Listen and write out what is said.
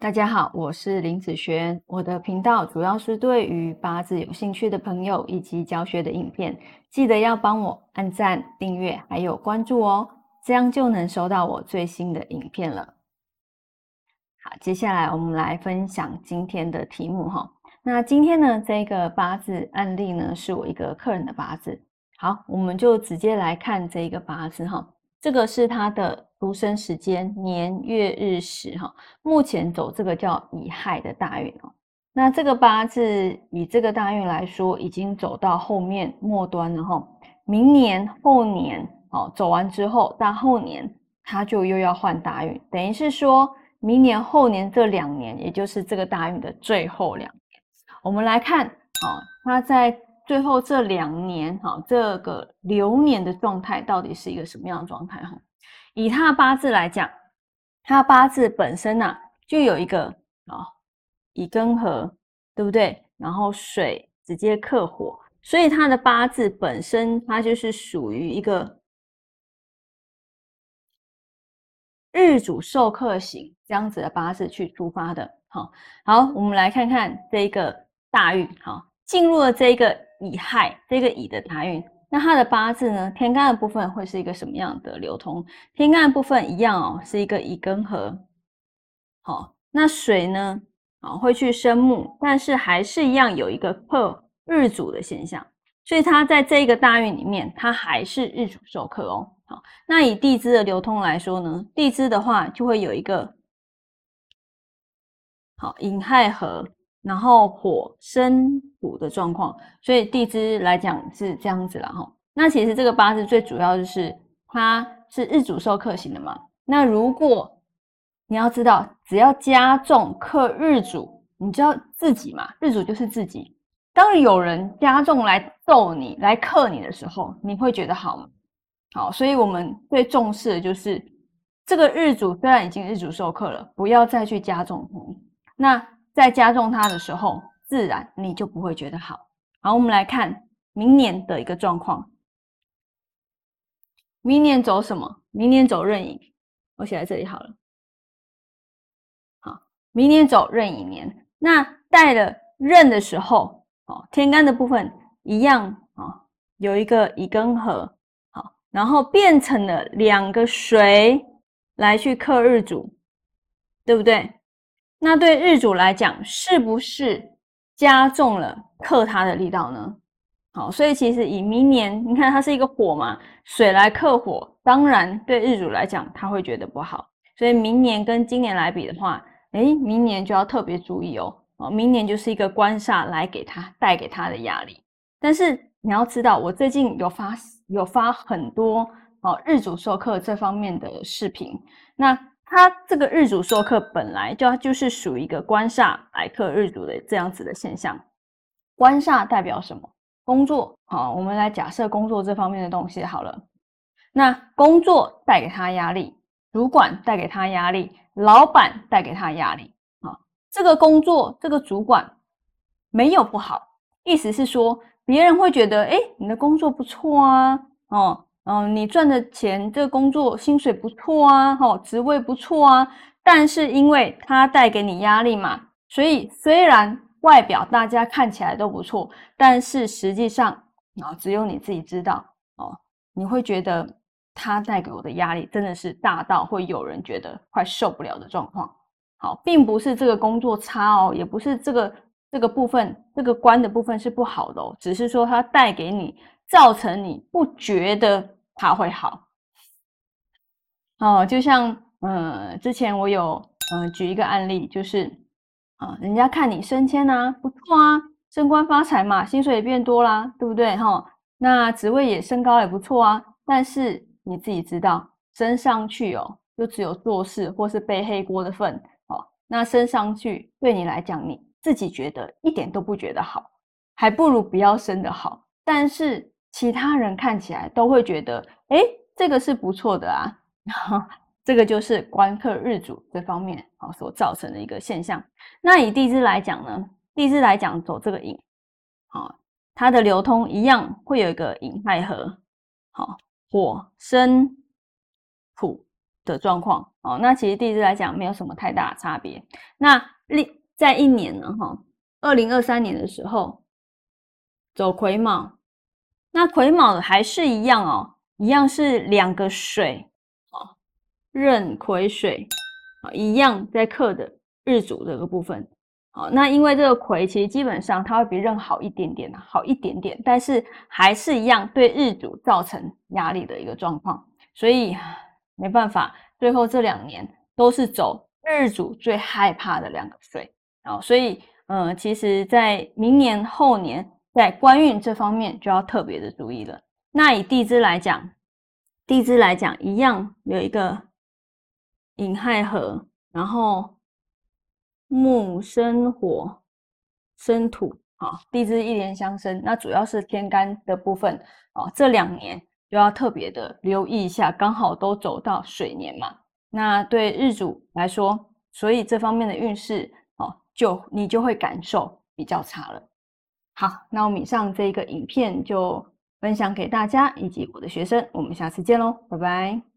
大家好，我是林子璇。我的频道主要是对于八字有兴趣的朋友以及教学的影片，记得要帮我按赞、订阅还有关注哦，这样就能收到我最新的影片了。好，接下来我们来分享今天的题目哈。那今天呢，这个八字案例呢，是我一个客人的八字。好，我们就直接来看这一个八字哈。这个是他的。出生时间年月日时哈，目前走这个叫乙亥的大运哦。那这个八字以这个大运来说，已经走到后面末端了哈。明年后年哦，走完之后，到后年他就又要换大运，等于是说明年后年这两年，也就是这个大运的最后两年。我们来看哦，那在最后这两年哈，这个流年的状态到底是一个什么样的状态哈？以他的八字来讲，他八字本身呐就有一个啊乙庚合，对不对？然后水直接克火，所以他的八字本身它就是属于一个日主受克型这样子的八字去出发的。好，好，我们来看看这个大运，好，进入了这个乙亥，这个乙的大运。那它的八字呢？天干的部分会是一个什么样的流通？天干的部分一样哦，是一个乙庚合。好，那水呢？啊，会去生木，但是还是一样有一个克日主的现象，所以它在这个大运里面，它还是日主受克哦。好，那以地支的流通来说呢，地支的话就会有一个好寅亥合。然后火生土的状况，所以地支来讲是这样子了哈。那其实这个八字最主要就是它是日主受克型的嘛。那如果你要知道，只要加重克日主，你知道自己嘛？日主就是自己。当有人加重来揍你、来克你的时候，你会觉得好吗？好，所以我们最重视的就是这个日主虽然已经日主受克了，不要再去加重那。在加重它的时候，自然你就不会觉得好。好，我们来看明年的一个状况。明年走什么？明年走壬寅，我写在这里好了。好，明年走壬寅年。那带了壬的时候，哦，天干的部分一样啊，有一个乙庚合，好，然后变成了两个水来去克日主，对不对？那对日主来讲，是不是加重了克他的力道呢？好，所以其实以明年，你看它是一个火嘛，水来克火，当然对日主来讲，他会觉得不好。所以明年跟今年来比的话，哎，明年就要特别注意哦。哦，明年就是一个官煞来给他带给他的压力。但是你要知道，我最近有发有发很多哦日主授课这方面的视频，那。它这个日主授课本来就就是属于一个官煞来克日主的这样子的现象。官煞代表什么？工作。好，我们来假设工作这方面的东西好了。那工作带给他压力，主管带给他压力，老板带给他压力。啊，这个工作这个主管没有不好，意思是说别人会觉得，哎，你的工作不错啊，哦。嗯，你赚的钱，这个工作薪水不错啊，哈，职位不错啊，但是因为它带给你压力嘛，所以虽然外表大家看起来都不错，但是实际上啊，只有你自己知道哦，你会觉得它带给我的压力真的是大到会有人觉得快受不了的状况。好，并不是这个工作差哦，也不是这个这个部分这个关的部分是不好的哦，只是说它带给你，造成你不觉得。他会好哦，就像嗯，之前我有嗯举一个案例，就是啊，人家看你升迁啊，不错啊，升官发财嘛，薪水也变多啦，对不对哈？那职位也升高也不错啊，但是你自己知道，升上去哦，就只有做事或是背黑锅的份哦。那升上去对你来讲，你自己觉得一点都不觉得好，还不如不要升的好。但是。其他人看起来都会觉得，哎，这个是不错的啊，这个就是官克日主这方面啊所造成的一个现象。那以地支来讲呢，地支来讲走这个寅，好，它的流通一样会有一个寅亥合，好，火生土，的状况哦。那其实地支来讲没有什么太大的差别。那另在一年呢，哈，二零二三年的时候走癸卯，那癸卯还是一样哦，一样是两个水哦，壬癸水啊，一样在克的日主这个部分。好，那因为这个癸其实基本上它会比壬好一点点好一点点，但是还是一样对日主造成压力的一个状况，所以没办法，最后这两年都是走日主最害怕的两个水哦，所以嗯，其实在明年后年在官运这方面就要特别的注意了。那以地支来讲，地支来讲一样有一个寅亥合，然后。木生火，生土，啊，地支一连相生，那主要是天干的部分，啊，这两年就要特别的留意一下，刚好都走到水年嘛，那对日主来说，所以这方面的运势，哦，就你就会感受比较差了。好，那我们以上这一个影片就分享给大家以及我的学生，我们下次见喽，拜拜。